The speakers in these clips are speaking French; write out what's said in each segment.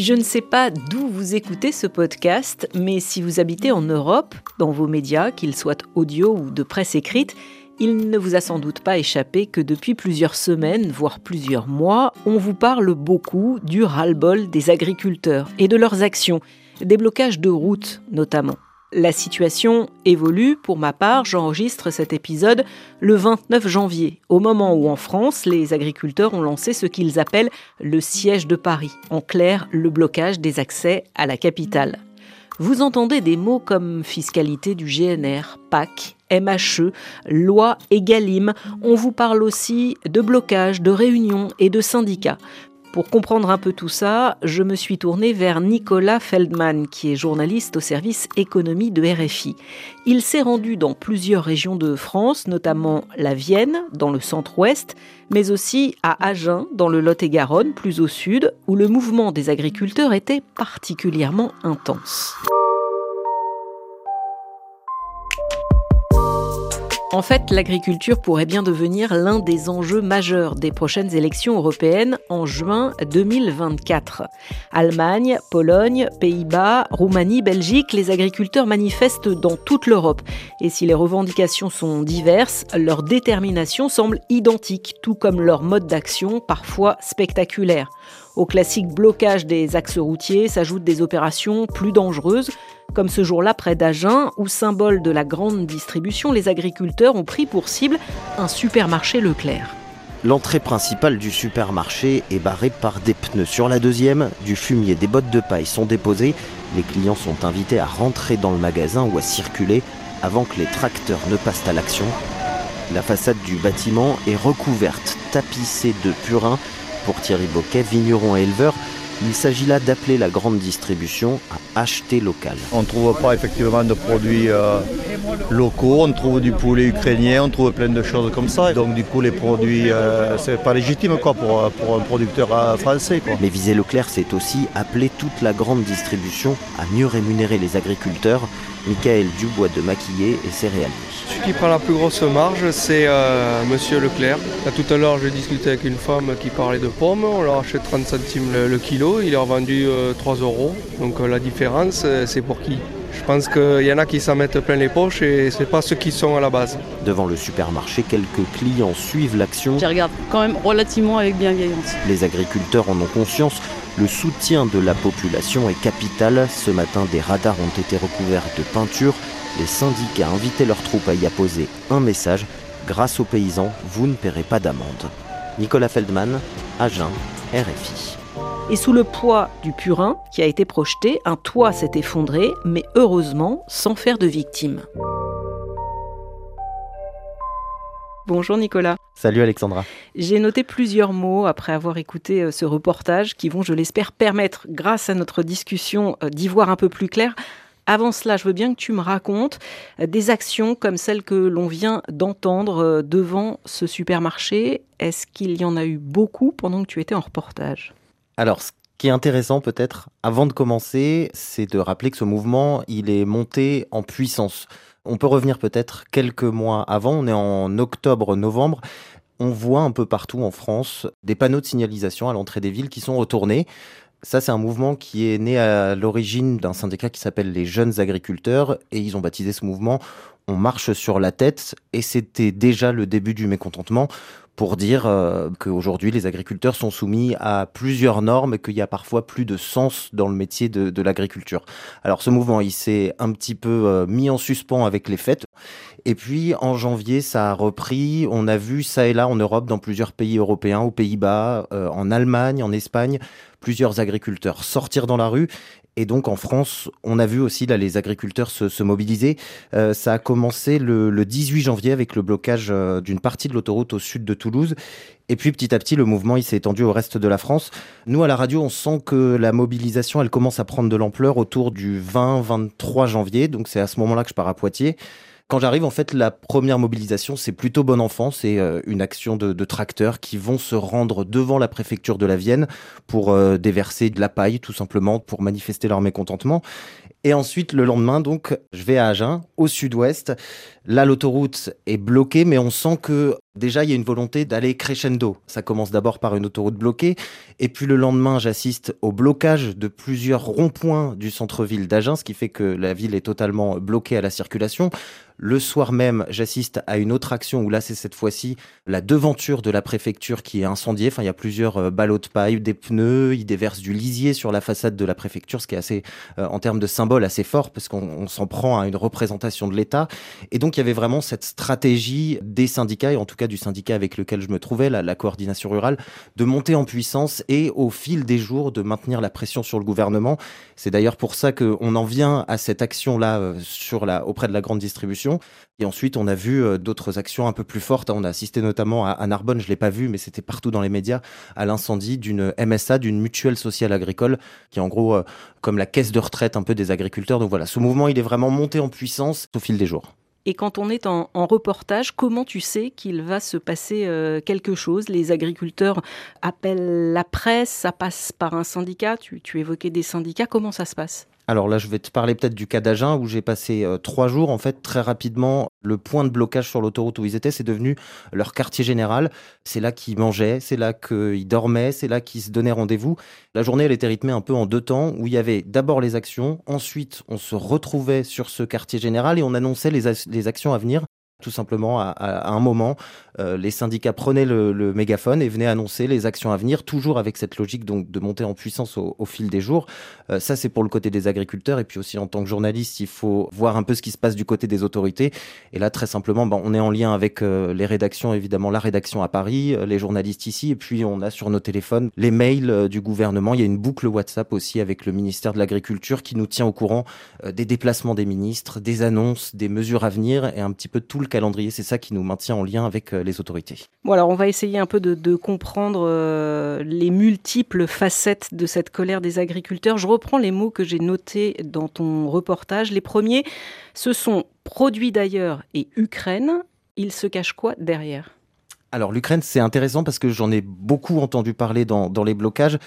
Je ne sais pas d'où vous écoutez ce podcast, mais si vous habitez en Europe, dans vos médias, qu'ils soient audio ou de presse écrite, il ne vous a sans doute pas échappé que depuis plusieurs semaines, voire plusieurs mois, on vous parle beaucoup du ras-le-bol des agriculteurs et de leurs actions, des blocages de routes notamment. La situation évolue. Pour ma part, j'enregistre cet épisode le 29 janvier, au moment où en France, les agriculteurs ont lancé ce qu'ils appellent le siège de Paris, en clair, le blocage des accès à la capitale. Vous entendez des mots comme fiscalité du GNR, PAC, MHE, loi Egalim. On vous parle aussi de blocage, de réunions et de syndicats. Pour comprendre un peu tout ça, je me suis tournée vers Nicolas Feldman, qui est journaliste au service économie de RFI. Il s'est rendu dans plusieurs régions de France, notamment la Vienne, dans le centre-ouest, mais aussi à Agen, dans le Lot-et-Garonne, plus au sud, où le mouvement des agriculteurs était particulièrement intense. En fait, l'agriculture pourrait bien devenir l'un des enjeux majeurs des prochaines élections européennes en juin 2024. Allemagne, Pologne, Pays-Bas, Roumanie, Belgique, les agriculteurs manifestent dans toute l'Europe. Et si les revendications sont diverses, leur détermination semble identique, tout comme leur mode d'action parfois spectaculaire. Au classique blocage des axes routiers s'ajoutent des opérations plus dangereuses, comme ce jour-là près d'Agen, où symbole de la grande distribution, les agriculteurs ont pris pour cible un supermarché Leclerc. L'entrée principale du supermarché est barrée par des pneus. Sur la deuxième, du fumier, des bottes de paille sont déposées. Les clients sont invités à rentrer dans le magasin ou à circuler avant que les tracteurs ne passent à l'action. La façade du bâtiment est recouverte, tapissée de purin pour Thierry Boquet, vigneron et éleveur, il s'agit là d'appeler la grande distribution à acheter local. On ne trouve pas effectivement de produits euh, locaux, on trouve du poulet ukrainien, on trouve plein de choses comme ça. Donc du coup les produits, euh, c'est pas légitime quoi pour, un producteur euh, français. Mais viser Leclerc, c'est aussi appeler toute la grande distribution à mieux rémunérer les agriculteurs. Michael Dubois de Maquillé et céréalier. Celui qui prend la plus grosse marge, c'est euh, Monsieur Leclerc. tout à l'heure, j'ai discuté avec une femme qui parlait de pommes. On leur achète 30 centimes le, kilo. Il est revendu 3 euh, euros. Donc euh, la différence, c'est pour qui? Je pense qu'il y en a qui s'en mettent plein les poches et ce n'est pas ceux qui sont à la base. Devant le supermarché, quelques clients suivent l'action. Je regarde quand même relativement avec bienveillance. Les agriculteurs en ont conscience. Le soutien de la population est capital. Ce matin, des radars ont été recouverts de peinture les syndicats invitaient leurs troupes à y apposer un message Grâce aux paysans, vous ne paierez pas d'amende. Nicolas Feldman, Agen, RFI. Et sous le poids du purin qui a été projeté, un toit s'est effondré, mais heureusement sans faire de victimes. Bonjour Nicolas. Salut Alexandra. J'ai noté plusieurs mots après avoir écouté euh, ce reportage qui vont, je l'espère, permettre, grâce à notre discussion, euh, d'y voir un peu plus clair. Avant cela, je veux bien que tu me racontes euh, des actions comme celles que l'on vient d'entendre devant ce supermarché. Est-ce qu'il y en a eu beaucoup pendant que tu étais en reportage? Alors, ce qui est intéressant peut-être, avant de commencer, c'est de rappeler que ce mouvement, il est monté en puissance. On peut revenir peut-être quelques mois avant, on est en octobre-novembre, on voit un peu partout en France des panneaux de signalisation à l'entrée des villes qui sont retournés. Ça, c'est un mouvement qui est né à l'origine d'un syndicat qui s'appelle les Jeunes Agriculteurs et ils ont baptisé ce mouvement On marche sur la tête et c'était déjà le début du mécontentement pour dire euh, qu'aujourd'hui les agriculteurs sont soumis à plusieurs normes et qu'il y a parfois plus de sens dans le métier de, l'agriculture. Alors ce mouvement, il s'est un petit peu euh, mis en suspens avec les fêtes. Et puis en janvier, ça a repris. On a vu ça et là en Europe, dans plusieurs pays européens, aux Pays-Bas, euh, en Allemagne, en Espagne, plusieurs agriculteurs sortir dans la rue et donc en France, on a vu aussi là les agriculteurs se, mobiliser. Euh, ça a commencé le, 18 janvier avec le blocage euh, d'une partie de l'autoroute au sud de Toulouse. Et puis petit à petit, le mouvement s'est étendu au reste de la France. Nous à la radio, on sent que la mobilisation elle commence à prendre de l'ampleur autour du 20-23 janvier. Donc c'est à ce moment-là que je pars à Poitiers. Quand j'arrive, en fait, la première mobilisation, c'est plutôt bon enfant. C'est euh, une action de, tracteurs qui vont se rendre devant la préfecture de la Vienne pour euh, déverser de la paille, tout simplement, pour manifester leur mécontentement. Et ensuite, le lendemain, donc, je vais à Agen, au sud-ouest. Là, l'autoroute est bloquée, mais on sent que Déjà, il y a une volonté d'aller crescendo. Ça commence d'abord par une autoroute bloquée, et puis le lendemain, j'assiste au blocage de plusieurs ronds-points du centre-ville d'Agen, ce qui fait que la ville est totalement bloquée à la circulation. Le soir même, j'assiste à une autre action où là, c'est cette fois-ci la devanture de la préfecture qui est incendiée. Enfin, il y a plusieurs euh, ballots de paille, des pneus, ils déversent du lisier sur la façade de la préfecture, ce qui est assez, euh, en termes de symbole, assez fort parce qu'on s'en prend à une représentation de l'État. Et donc, il y avait vraiment cette stratégie des syndicats, et en tout cas du syndicat avec lequel je me trouvais, la, coordination rurale, de monter en puissance et au fil des jours de maintenir la pression sur le gouvernement. C'est d'ailleurs pour ça qu'on en vient à cette action-là euh, auprès de la grande distribution et ensuite, on a vu euh, d'autres actions un peu plus fortes. On a assisté notamment à, Narbonne, je l'ai pas vu, mais c'était partout dans les médias, à l'incendie d'une MSA, d'une mutuelle sociale agricole, qui est en gros euh, comme la caisse de retraite un peu des agriculteurs. Donc voilà, ce mouvement, il est vraiment monté en puissance au fil des jours. Et quand on est en, reportage, comment tu sais qu'il va se passer euh, quelque chose? Les agriculteurs appellent la presse, ça passe par un syndicat, tu évoquais des syndicats, comment ça se passe? Alors là, je vais te parler peut-être du cas d'Agen où j'ai passé euh, trois jours. En fait, très rapidement, le point de blocage sur l'autoroute où ils étaient, c'est devenu leur quartier général. C'est là qu'ils mangeaient, c'est là qu'ils dormaient, c'est là qu'ils se donnaient rendez-vous. La journée, elle était rythmée un peu en deux temps où il y avait d'abord les actions, ensuite on se retrouvait sur ce quartier général et on annonçait les, les actions à venir tout simplement, à, un moment, euh, les syndicats prenaient le, mégaphone et venaient annoncer les actions à venir, toujours avec cette logique donc de monter en puissance au, fil des jours. Euh, ça, c'est pour le côté des agriculteurs. Et puis aussi, en tant que journaliste, il faut voir un peu ce qui se passe du côté des autorités. Et là, très simplement, ben, on est en lien avec euh, les rédactions, évidemment, la rédaction à Paris, les journalistes ici. Et puis, on a sur nos téléphones les mails du gouvernement. Il y a une boucle WhatsApp aussi avec le ministère de l'Agriculture qui nous tient au courant des déplacements des ministres, des annonces, des mesures à venir et un petit peu tout le calendrier. C'est ça qui nous maintient en lien avec euh, les autorités. Bon, alors on va essayer un peu de, comprendre euh, les multiples facettes de cette colère des agriculteurs. Je reprends les mots que j'ai notés dans ton reportage. Les premiers, ce sont produits d'ailleurs et Ukraine. Il se cache quoi derrière? Alors l'Ukraine, c'est intéressant parce que j'en ai beaucoup entendu parler dans, dans les blocages.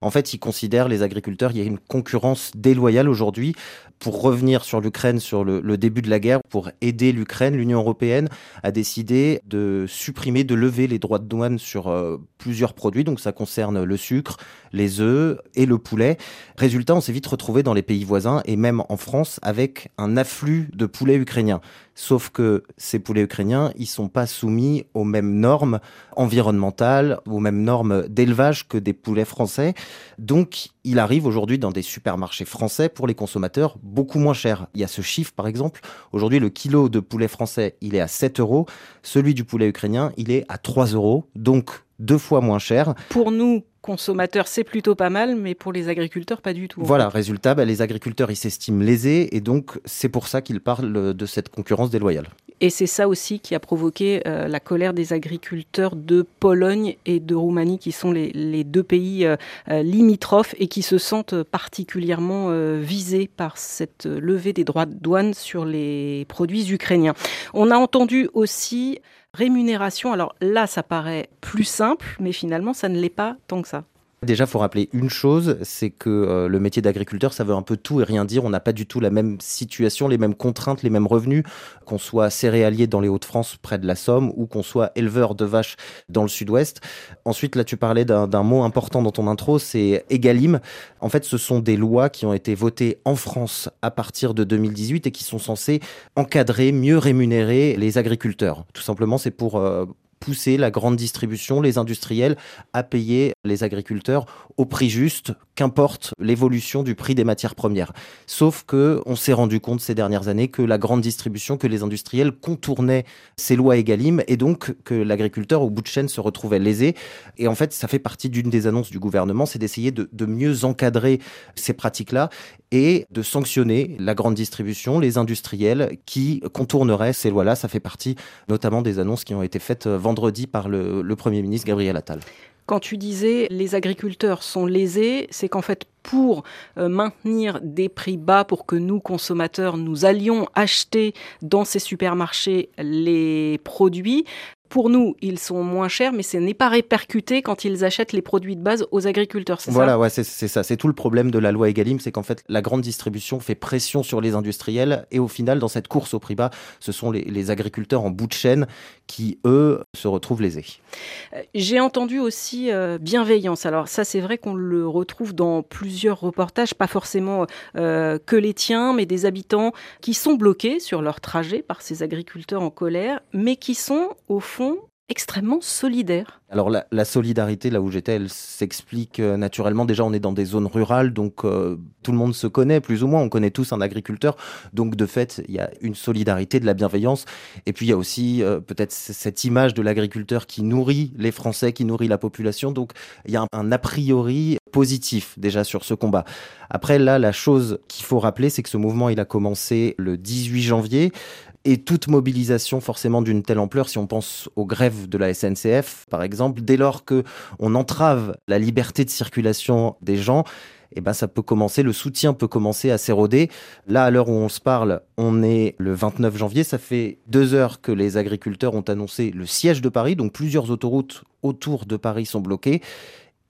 En fait, ils considèrent les agriculteurs, il y a une concurrence déloyale aujourd'hui pour revenir sur l'Ukraine, sur le, début de la guerre, pour aider l'Ukraine, l'Union européenne a décidé de supprimer, de lever les droits de douane sur euh, plusieurs produits. Donc ça concerne le sucre, les œufs et le poulet. Résultat, on s'est vite retrouvé dans les pays voisins et même en France avec un afflux de poulets ukrainiens. Sauf que ces poulets ukrainiens, ils sont pas soumis aux mêmes normes environnementales, aux mêmes normes d'élevage que des poulets français. Donc, il arrive aujourd'hui dans des supermarchés français pour les consommateurs beaucoup moins cher. Il y a ce chiffre, par exemple. Aujourd'hui, le kilo de poulet français, il est à 7 euros. Celui du poulet ukrainien, il est à 3 euros. Donc, deux fois moins cher. Pour nous, consommateurs, c'est plutôt pas mal, mais pour les agriculteurs, pas du tout. Voilà, résultat, bah, les agriculteurs, ils s'estiment lésés, et donc c'est pour ça qu'ils parlent de cette concurrence déloyale. Et c'est ça aussi qui a provoqué euh, la colère des agriculteurs de Pologne et de Roumanie, qui sont les, deux pays euh, euh, limitrophes et qui se sentent particulièrement visés par cette levée des droits de douane sur les produits ukrainiens. On a entendu aussi rémunération. Alors là, ça paraît plus simple, mais finalement, ça ne l'est pas tant que ça. Déjà, faut rappeler une chose, c'est que euh, le métier d'agriculteur, ça veut un peu tout et rien dire. On n'a pas du tout la même situation, les mêmes contraintes, les mêmes revenus, qu'on soit céréalier dans les Hauts-de-France, près de la Somme, ou qu'on soit éleveur de vaches dans le Sud-Ouest. Ensuite, là, tu parlais d'un mot important dans ton intro, c'est Egalim. En fait, ce sont des lois qui ont été votées en France à partir de 2018 et qui sont censées encadrer, mieux rémunérer les agriculteurs. Tout simplement, c'est pour euh, pousser la grande distribution, les industriels à payer les agriculteurs au prix juste, qu'importe l'évolution du prix des matières premières. Sauf que on s'est rendu compte ces dernières années que la grande distribution, que les industriels contournaient ces lois Egalim et donc que l'agriculteur au bout de chaîne se retrouvait lésé. Et en fait, ça fait partie d'une des annonces du gouvernement, c'est d'essayer de, de mieux encadrer ces pratiques-là et de sanctionner la grande distribution, les industriels qui contourneraient ces lois-là. Ça fait partie notamment des annonces qui ont été faites euh, vendredi par le, Premier ministre Gabriel Attal. Quand tu disais les agriculteurs sont lésés, c'est qu'en fait pour euh, maintenir des prix bas pour que nous, consommateurs, nous allions acheter dans ces supermarchés les produits, pour nous, ils sont moins chers, mais ce n'est pas répercuté quand ils achètent les produits de base aux agriculteurs, c'est voilà, ça ouais, c'est ça. C'est tout le problème de la loi Egalim, c'est qu'en fait, la grande distribution fait pression sur les industriels et au final, dans cette course au prix bas, ce sont les, les agriculteurs en bout de chaîne qui, eux, se retrouvent lésés. Euh, J'ai entendu aussi euh, bienveillance. Alors ça, c'est vrai qu'on le retrouve dans plusieurs reportages, pas forcément euh, que les tiens, mais des habitants qui sont bloqués sur leur trajet par ces agriculteurs en colère, mais qui sont, au fond, extrêmement solidaires. Alors la, solidarité, là où j'étais, elle s'explique euh, naturellement. Déjà, on est dans des zones rurales, donc euh, tout le monde se connaît, plus ou moins. On connaît tous un agriculteur. Donc de fait, il y a une solidarité, de la bienveillance. Et puis il y a aussi euh, peut-être cette image de l'agriculteur qui nourrit les Français, qui nourrit la population. Donc il y a un a priori positif déjà sur ce combat. Après, là, la chose qu'il faut rappeler, c'est que ce mouvement, il a commencé le 18 janvier et toute mobilisation forcément d'une telle ampleur, si on pense aux grèves de la SNCF, par exemple, dès lors que on entrave la liberté de circulation des gens, eh ben ça peut commencer, le soutien peut commencer à s'éroder. Là, à l'heure où on se parle, on est le 29 janvier, ça fait deux heures que les agriculteurs ont annoncé le siège de Paris, donc plusieurs autoroutes autour de Paris sont bloquées.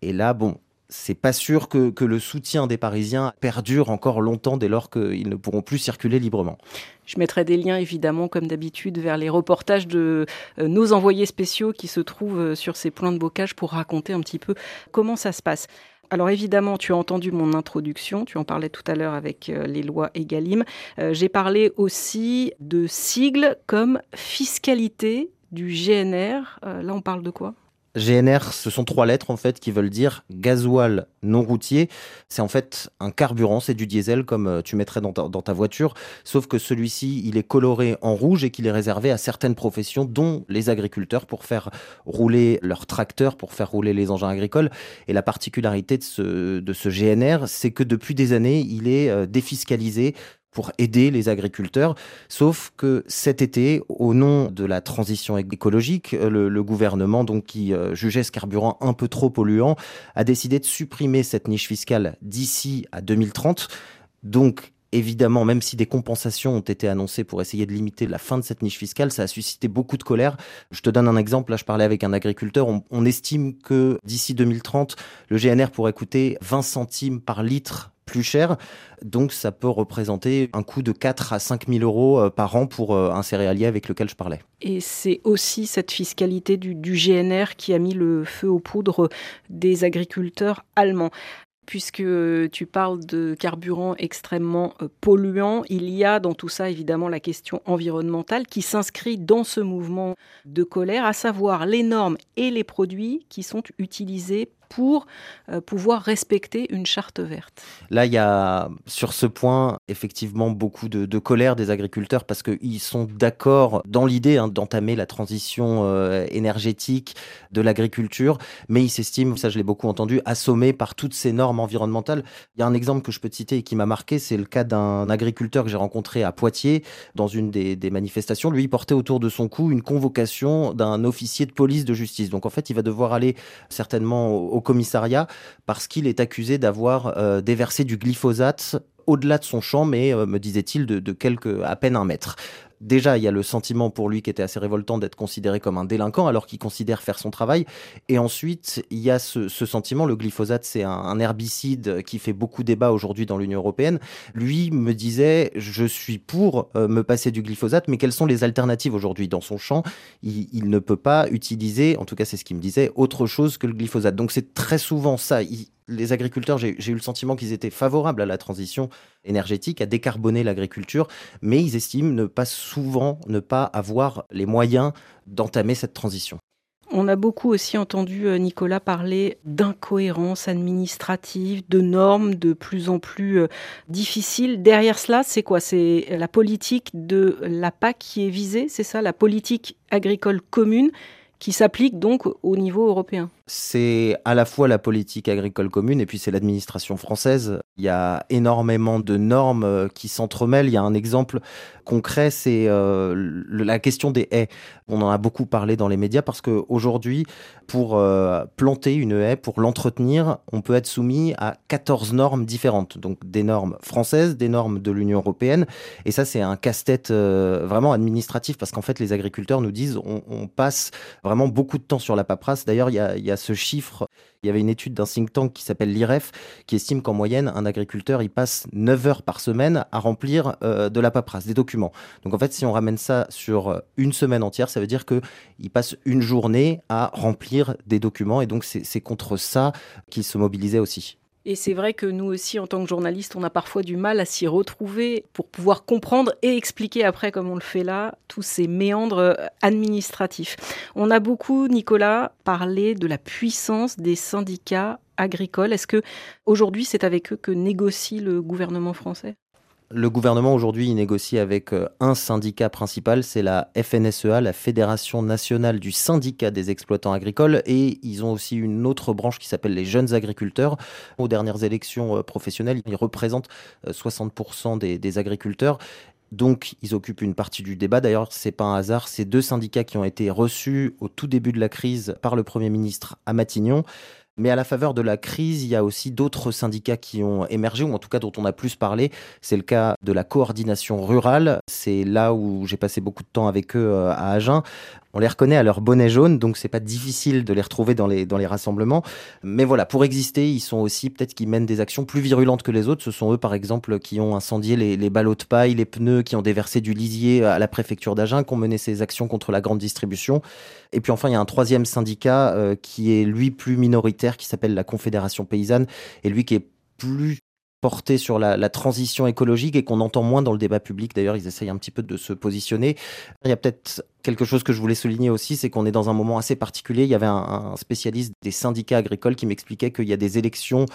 Et là, bon, c'est pas sûr que, le soutien des Parisiens perdure encore longtemps dès lors qu'ils ne pourront plus circuler librement. Je mettrai des liens évidemment, comme d'habitude, vers les reportages de euh, nos envoyés spéciaux qui se trouvent euh, sur ces points de bocage pour raconter un petit peu comment ça se passe. Alors évidemment, tu as entendu mon introduction, tu en parlais tout à l'heure avec euh, les lois Egalim. J'ai parlé aussi de sigles comme fiscalité du GNR. Là, on parle de quoi? GNR, ce sont trois lettres en fait qui veulent dire gasoil non routier. C'est en fait un carburant, c'est du diesel comme tu mettrais dans ta, voiture, sauf que celui-ci, il est coloré en rouge et qu'il est réservé à certaines professions, dont les agriculteurs, pour faire rouler leurs tracteurs, pour faire rouler les engins agricoles. Et la particularité de ce, de ce GNR, c'est que depuis des années, il est défiscalisé pour aider les agriculteurs. Sauf que cet été, au nom de la transition écologique, le, le gouvernement, donc qui euh, jugeait ce carburant un peu trop polluant, a décidé de supprimer cette niche fiscale d'ici à 2030. Donc, évidemment, même si des compensations ont été annoncées pour essayer de limiter la fin de cette niche fiscale, ça a suscité beaucoup de colère. Je te donne un exemple. Là, je parlais avec un agriculteur. On estime que d'ici 2030, le GNR pourrait coûter 20 centimes par litre plus cher. Donc ça peut représenter un coût de 4 à 5 000 euros par an pour un céréalier avec lequel je parlais. Et c'est aussi cette fiscalité du, GNR qui a mis le feu aux poudres des agriculteurs allemands puisque tu parles de carburant extrêmement polluant, il y a dans tout ça évidemment la question environnementale qui s'inscrit dans ce mouvement de colère, à savoir les normes et les produits qui sont utilisés pour euh, pouvoir respecter une charte verte. Là, il y a sur ce point effectivement beaucoup de, colère des agriculteurs parce qu'ils sont d'accord dans l'idée hein, d'entamer la transition euh, énergétique de l'agriculture, mais ils s'estiment, ça je l'ai beaucoup entendu, assommés par toutes ces normes environnementales. Il y a un exemple que je peux te citer et qui m'a marqué, c'est le cas d'un agriculteur que j'ai rencontré à Poitiers dans une des, des manifestations. Lui, il portait autour de son cou une convocation d'un officier de police de justice. Donc en fait, il va devoir aller certainement au au commissariat parce qu'il est accusé d'avoir euh, déversé du glyphosate au-delà de son champ, mais euh, me disait-il de, de quelques à peine un mètre. Déjà, il y a le sentiment pour lui qui était assez révoltant d'être considéré comme un délinquant alors qu'il considère faire son travail. Et ensuite, il y a ce, sentiment, le glyphosate, c'est un, herbicide qui fait beaucoup débat aujourd'hui dans l'Union européenne. Lui me disait, je suis pour euh, me passer du glyphosate, mais quelles sont les alternatives aujourd'hui dans son champ? Il, ne peut pas utiliser, en tout cas c'est ce qu'il me disait, autre chose que le glyphosate. Donc c'est très souvent ça. Les agriculteurs, j'ai eu le sentiment qu'ils étaient favorables à la transition énergétique, à décarboner l'agriculture, mais ils estiment ne pas souvent ne pas avoir les moyens d'entamer cette transition. On a beaucoup aussi entendu euh, Nicolas parler d'incohérence administrative, de normes de plus en plus euh, difficiles. Derrière cela, c'est quoi? C'est la politique de la PAC qui est visée, c'est ça, la politique agricole commune qui s'applique donc au niveau européen? C'est à la fois la politique agricole commune et puis c'est l'administration française. Il y a énormément de normes euh, qui s'entremêlent. Il y a un exemple concret, c'est euh, la question des haies. On en a beaucoup parlé dans les médias parce qu'aujourd'hui, pour euh, planter une haie, pour l'entretenir, on peut être soumis à 14 normes différentes. Donc des normes françaises, des normes de l'Union européenne. Et ça, c'est un casse-tête vraiment administratif parce qu'en fait, les agriculteurs nous disent on, passe vraiment beaucoup de temps sur la paperasse. D'ailleurs, il y a, il y a ce chiffre. Il y avait une étude d'un think tank qui s'appelle l'IREF qui estime qu'en moyenne, un agriculteur, il passe 9 heures par semaine à remplir euh, de la paperasse, des documents. Donc en fait, si on ramène ça sur euh, une semaine entière, ça veut dire qu'il passe une journée à remplir des documents. Et donc c'est contre ça qu'il se mobilisait aussi. Et c'est vrai que nous aussi, en tant que journalistes, on a parfois du mal à s'y retrouver pour pouvoir comprendre et expliquer après, comme on le fait là, tous ces méandres administratifs. On a beaucoup, Nicolas, parlé de la puissance des syndicats agricoles. Est-ce que aujourd'hui, c'est avec eux que négocie le gouvernement français? Le gouvernement aujourd'hui négocie avec euh, un syndicat principal, c'est la FNSEA, la Fédération nationale du syndicat des exploitants agricoles, et ils ont aussi une autre branche qui s'appelle les jeunes agriculteurs. Aux dernières élections euh, professionnelles, ils représentent 60% euh, des, agriculteurs. Donc, ils occupent une partie du débat. D'ailleurs, c'est pas un hasard. Ces deux syndicats qui ont été reçus au tout début de la crise par le Premier ministre à Matignon. Mais à la faveur de la crise, il y a aussi d'autres syndicats qui ont émergé, ou en tout cas dont on a plus parlé. C'est le cas de la coordination rurale. C'est là où j'ai passé beaucoup de temps avec eux euh, à Agen. On les reconnaît à leur bonnet jaune, donc c'est pas difficile de les retrouver dans les, dans les rassemblements. Mais voilà, pour exister, ils sont aussi peut-être qui mènent des actions plus virulentes que les autres. Ce sont eux, par exemple, qui ont incendié les, ballots de paille, les pneus, qui ont déversé du lisier à la préfecture d'Agen, qui ont mené ces actions contre la grande distribution. Et puis enfin, il y a un troisième syndicat euh, qui est lui plus minoritaire, qui s'appelle la Confédération paysanne, et lui qui est plus porté sur la, transition écologique et qu'on entend moins dans le débat public. D'ailleurs, ils essayent un petit peu de se positionner. Il y a peut-être quelque chose que je voulais souligner aussi, c'est qu'on est dans un moment assez particulier. Il y avait un, spécialiste des syndicats agricoles qui m'expliquait qu'il y a des élections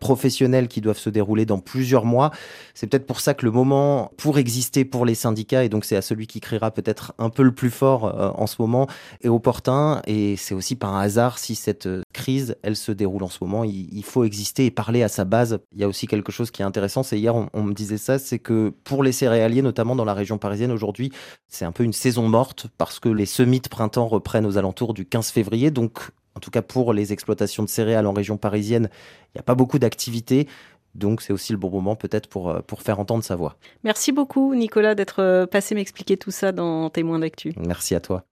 professionnelles qui doivent se dérouler dans plusieurs mois. C'est peut-être pour ça que le moment pour exister pour les syndicats, et donc c'est à celui qui criera peut-être un peu le plus fort euh, en ce moment, est opportun. Et c'est aussi par un hasard si cette euh, crise, elle se déroule en ce moment. Il, faut exister et parler à sa base. Il y a aussi quelque chose qui est intéressant, c'est hier on, on me disait ça, c'est que pour les céréaliers, notamment dans la région parisienne aujourd'hui, c'est un peu une saison morte parce que les semis de printemps reprennent aux alentours du 15 février. Donc, en tout cas pour les exploitations de céréales en région parisienne, il n'y a pas beaucoup d'activité. Donc c'est aussi le bon moment peut-être pour, euh, pour faire entendre sa voix. Merci beaucoup Nicolas d'être euh, passé m'expliquer tout ça dans Témoins d'actu. Merci à toi.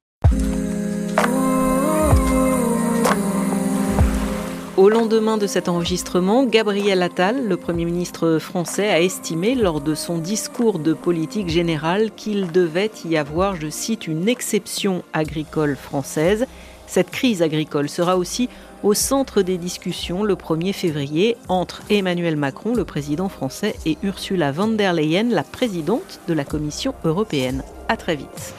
Au lendemain de cet enregistrement, Gabriel Attal, le Premier ministre français, a estimé lors de son discours de politique générale qu'il devait y avoir, je cite, une exception agricole française. Cette crise agricole sera aussi au centre des discussions le 1er février entre Emmanuel Macron, le président français, et Ursula von der Leyen, la présidente de la Commission européenne. À très vite.